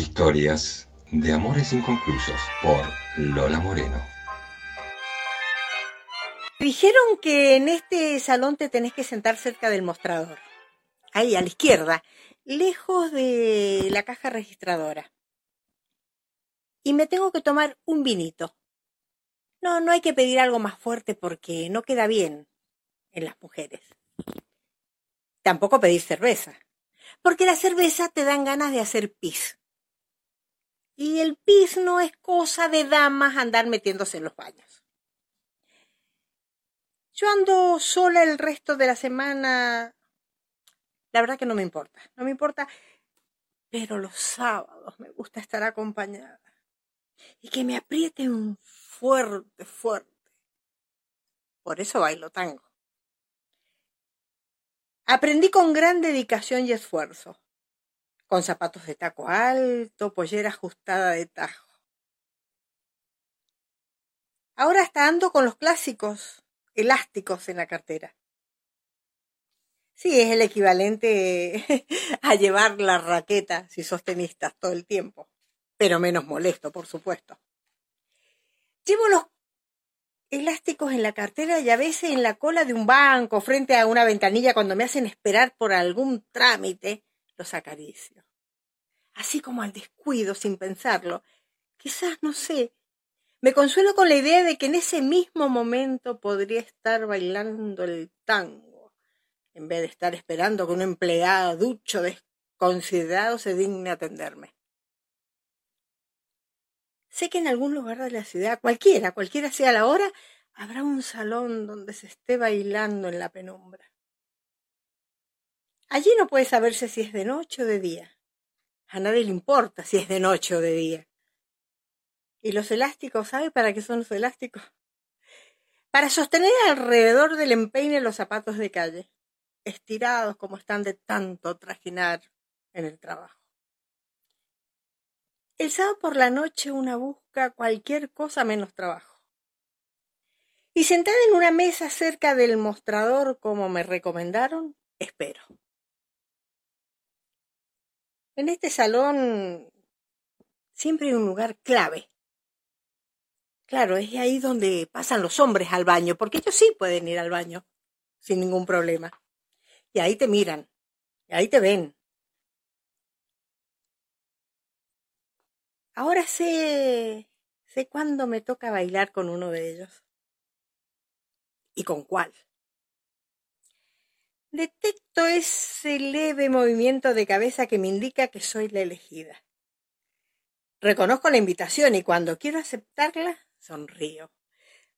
Historias de amores inconclusos por Lola Moreno. Dijeron que en este salón te tenés que sentar cerca del mostrador. Ahí, a la izquierda, lejos de la caja registradora. Y me tengo que tomar un vinito. No, no hay que pedir algo más fuerte porque no queda bien en las mujeres. Tampoco pedir cerveza porque la cerveza te dan ganas de hacer pis. Y el pis no es cosa de damas andar metiéndose en los baños. Yo ando sola el resto de la semana. La verdad que no me importa, no me importa. Pero los sábados me gusta estar acompañada. Y que me aprieten fuerte, fuerte. Por eso bailo tango. Aprendí con gran dedicación y esfuerzo, con zapatos de taco alto, pollera ajustada de tajo. Ahora hasta ando con los clásicos elásticos en la cartera. Sí, es el equivalente a llevar la raqueta si sos tenista todo el tiempo, pero menos molesto, por supuesto. Llevo los elásticos en la cartera y a veces en la cola de un banco, frente a una ventanilla, cuando me hacen esperar por algún trámite, los acaricio. Así como al descuido, sin pensarlo. Quizás, no sé, me consuelo con la idea de que en ese mismo momento podría estar bailando el tango, en vez de estar esperando que un empleado ducho desconsiderado se digne atenderme. Sé que en algún lugar de la ciudad, cualquiera, cualquiera sea la hora, habrá un salón donde se esté bailando en la penumbra. Allí no puede saberse si es de noche o de día. A nadie le importa si es de noche o de día. ¿Y los elásticos? ¿Sabe para qué son los elásticos? Para sostener alrededor del empeine los zapatos de calle, estirados como están de tanto trajinar en el trabajo. El sábado por la noche una busca cualquier cosa menos trabajo. Y sentada en una mesa cerca del mostrador como me recomendaron, espero. En este salón siempre hay un lugar clave. Claro, es ahí donde pasan los hombres al baño, porque ellos sí pueden ir al baño sin ningún problema. Y ahí te miran, y ahí te ven, Ahora sé, sé cuándo me toca bailar con uno de ellos. ¿Y con cuál? Detecto ese leve movimiento de cabeza que me indica que soy la elegida. Reconozco la invitación y cuando quiero aceptarla, sonrío.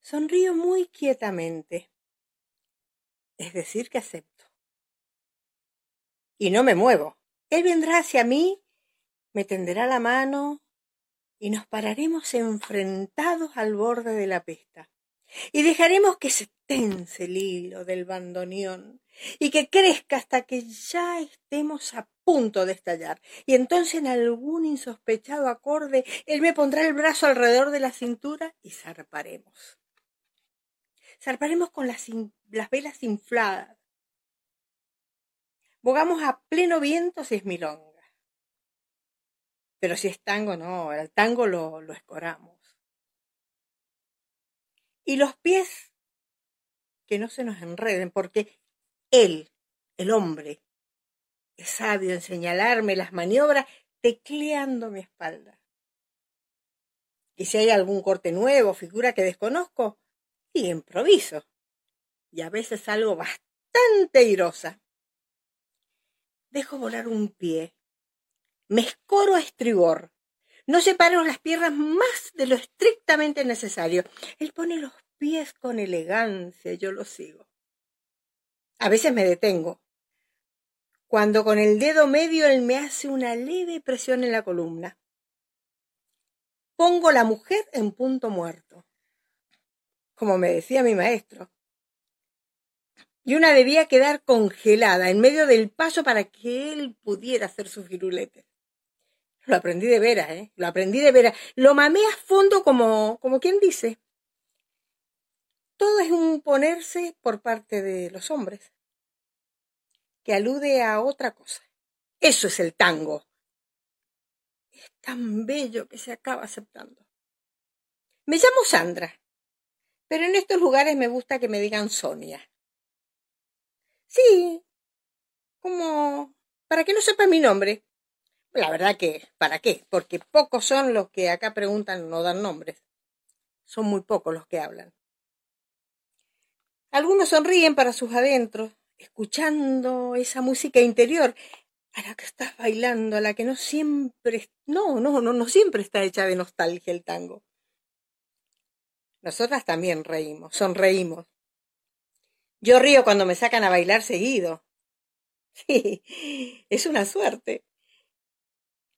Sonrío muy quietamente. Es decir, que acepto. Y no me muevo. Él vendrá hacia mí, me tenderá la mano, y nos pararemos enfrentados al borde de la pesta. Y dejaremos que se tense el hilo del bandoneón y que crezca hasta que ya estemos a punto de estallar. Y entonces en algún insospechado acorde él me pondrá el brazo alrededor de la cintura y zarparemos. Zarparemos con las, las velas infladas. Bogamos a pleno viento si es milonga. Pero si es tango, no, el tango lo, lo escoramos. Y los pies, que no se nos enreden, porque él, el hombre, es sabio en señalarme las maniobras tecleando mi espalda. Y si hay algún corte nuevo, figura que desconozco, y improviso. Y a veces algo bastante irosa. Dejo volar un pie, me escoro a estribor. No separo las piernas más de lo estrictamente necesario. Él pone los pies con elegancia, yo lo sigo. A veces me detengo. Cuando con el dedo medio él me hace una leve presión en la columna. Pongo la mujer en punto muerto, como me decía mi maestro. Y una debía quedar congelada en medio del paso para que él pudiera hacer su firulete. Lo aprendí de veras, ¿eh? Lo aprendí de veras. Lo mamé a fondo como, como quien dice. Todo es un ponerse por parte de los hombres, que alude a otra cosa. Eso es el tango. Es tan bello que se acaba aceptando. Me llamo Sandra, pero en estos lugares me gusta que me digan Sonia. Sí, como para que no sepa mi nombre. La verdad que, ¿para qué? Porque pocos son los que acá preguntan no dan nombres. Son muy pocos los que hablan. Algunos sonríen para sus adentros, escuchando esa música interior a la que estás bailando, a la que no siempre, no, no, no, no siempre está hecha de nostalgia el tango. Nosotras también reímos, sonreímos. Yo río cuando me sacan a bailar seguido. Sí, es una suerte.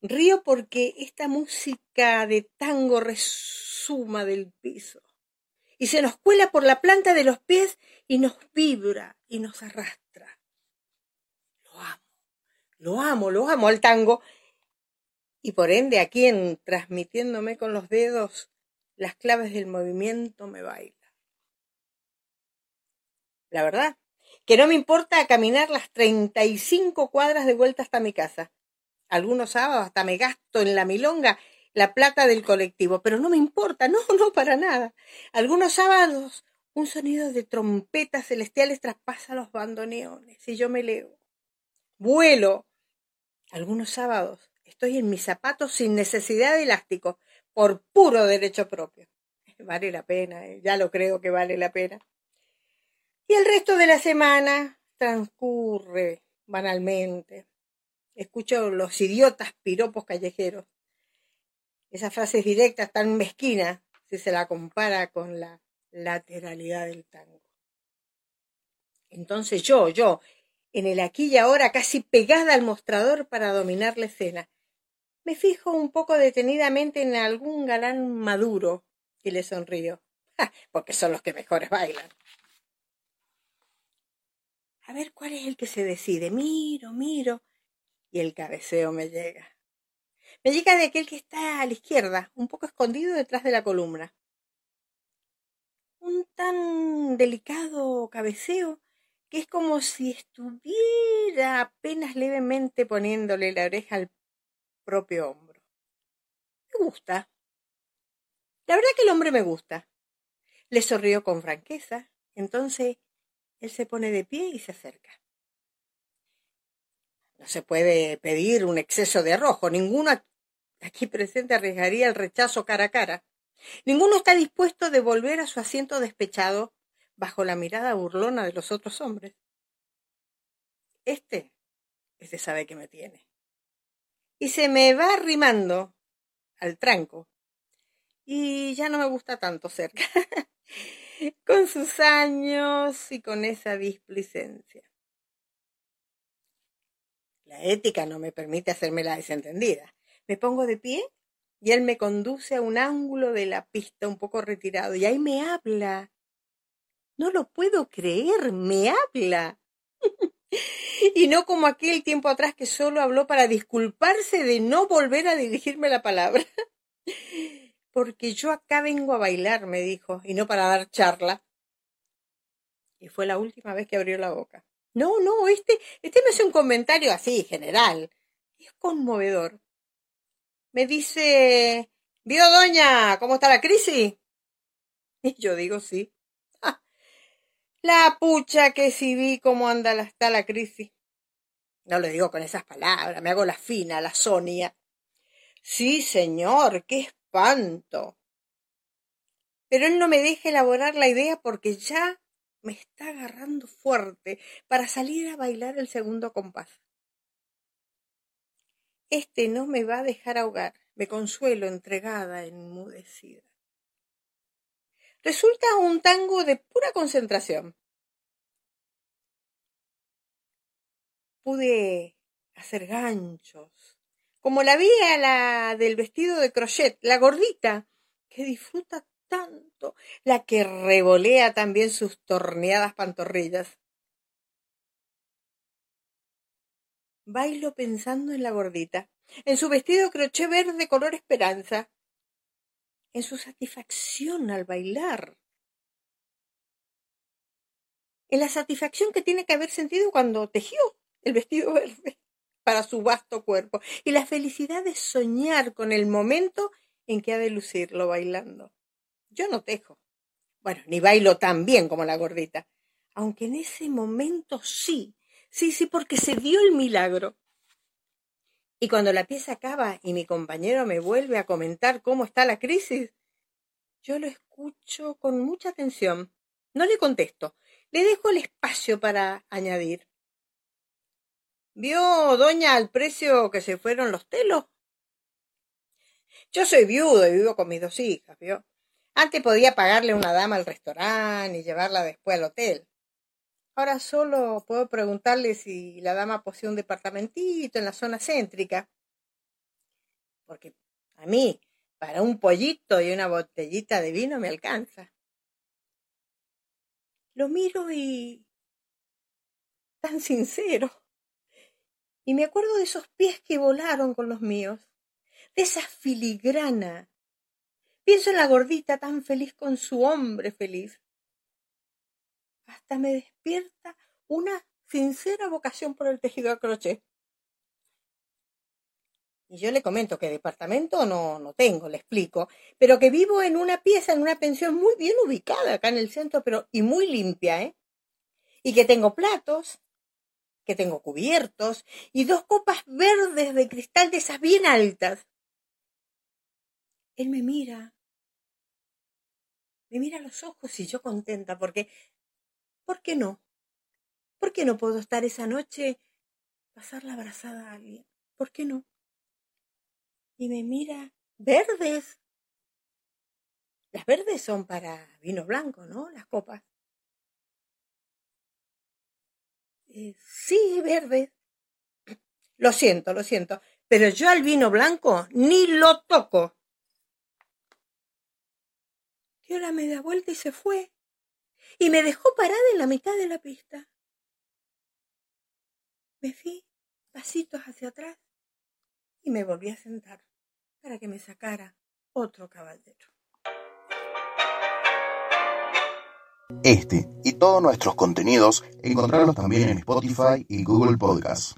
Río porque esta música de tango resuma del piso y se nos cuela por la planta de los pies y nos vibra y nos arrastra. Lo amo, lo amo, lo amo al tango. Y por ende a quien transmitiéndome con los dedos las claves del movimiento me baila. La verdad, que no me importa caminar las treinta y cinco cuadras de vuelta hasta mi casa algunos sábados hasta me gasto en la milonga la plata del colectivo, pero no me importa, no, no, para nada. Algunos sábados un sonido de trompetas celestiales traspasa los bandoneones y yo me leo. Vuelo. Algunos sábados estoy en mis zapatos sin necesidad de elástico, por puro derecho propio. Vale la pena, eh, ya lo creo que vale la pena. Y el resto de la semana transcurre banalmente, Escucho los idiotas piropos callejeros. Esa frase es directa, tan mezquina, si se la compara con la lateralidad del tango. Entonces yo, yo, en el aquí y ahora, casi pegada al mostrador para dominar la escena, me fijo un poco detenidamente en algún galán maduro y le sonrío, porque son los que mejores bailan. A ver cuál es el que se decide. Miro, miro y el cabeceo me llega. Me llega de aquel que está a la izquierda, un poco escondido detrás de la columna. Un tan delicado cabeceo que es como si estuviera apenas levemente poniéndole la oreja al propio hombro. Me gusta. La verdad que el hombre me gusta. Le sonrió con franqueza. Entonces él se pone de pie y se acerca. No se puede pedir un exceso de arrojo. Ninguno aquí presente arriesgaría el rechazo cara a cara. Ninguno está dispuesto a devolver a su asiento despechado bajo la mirada burlona de los otros hombres. Este, este sabe que me tiene. Y se me va arrimando al tranco. Y ya no me gusta tanto cerca. con sus años y con esa displicencia. La ética no me permite hacerme la desentendida. Me pongo de pie y él me conduce a un ángulo de la pista un poco retirado y ahí me habla. No lo puedo creer, me habla. y no como aquel tiempo atrás que solo habló para disculparse de no volver a dirigirme la palabra. Porque yo acá vengo a bailar, me dijo, y no para dar charla. Y fue la última vez que abrió la boca. No, no, este, este me hace un comentario así, general. Es conmovedor. Me dice, ¿vio doña cómo está la crisis? Y yo digo sí. la pucha que si vi cómo anda la, está la crisis. No lo digo con esas palabras, me hago la fina, la Sonia. Sí, señor, qué espanto. Pero él no me deja elaborar la idea porque ya me está agarrando fuerte para salir a bailar el segundo compás. Este no me va a dejar ahogar, me consuelo entregada, enmudecida. Resulta un tango de pura concentración. Pude hacer ganchos, como la vi a la del vestido de crochet, la gordita, que disfruta tanto, la que revolea también sus torneadas pantorrillas. Bailo pensando en la gordita, en su vestido crochet verde color esperanza, en su satisfacción al bailar, en la satisfacción que tiene que haber sentido cuando tejió el vestido verde. para su vasto cuerpo y la felicidad de soñar con el momento en que ha de lucirlo bailando. Yo no tejo. Bueno, ni bailo tan bien como la gordita. Aunque en ese momento sí, sí, sí, porque se dio el milagro. Y cuando la pieza acaba y mi compañero me vuelve a comentar cómo está la crisis, yo lo escucho con mucha atención. No le contesto, le dejo el espacio para añadir. ¿Vio, doña, al precio que se fueron los telos? Yo soy viudo y vivo con mis dos hijas, ¿vio? Antes podía pagarle una dama al restaurante y llevarla después al hotel. Ahora solo puedo preguntarle si la dama posee un departamentito en la zona céntrica. Porque a mí, para un pollito y una botellita de vino me alcanza. Lo miro y... tan sincero. Y me acuerdo de esos pies que volaron con los míos, de esa filigrana Pienso en la gordita tan feliz con su hombre feliz. Hasta me despierta una sincera vocación por el tejido a crochet. Y yo le comento que departamento no, no tengo, le explico, pero que vivo en una pieza, en una pensión muy bien ubicada acá en el centro, pero y muy limpia, ¿eh? Y que tengo platos, que tengo cubiertos y dos copas verdes de cristal de esas bien altas. Él me mira, me mira los ojos y yo contenta porque, ¿por qué no? ¿Por qué no puedo estar esa noche, pasar la abrazada a alguien? ¿Por qué no? Y me mira, verdes. Las verdes son para vino blanco, ¿no? Las copas. Eh, sí, verdes. Lo siento, lo siento, pero yo al vino blanco ni lo toco dio la media vuelta y se fue. Y me dejó parada en la mitad de la pista. Me fui pasitos hacia atrás y me volví a sentar para que me sacara otro caballero. Este y todos nuestros contenidos encontrarlos también en Spotify y Google Podcasts.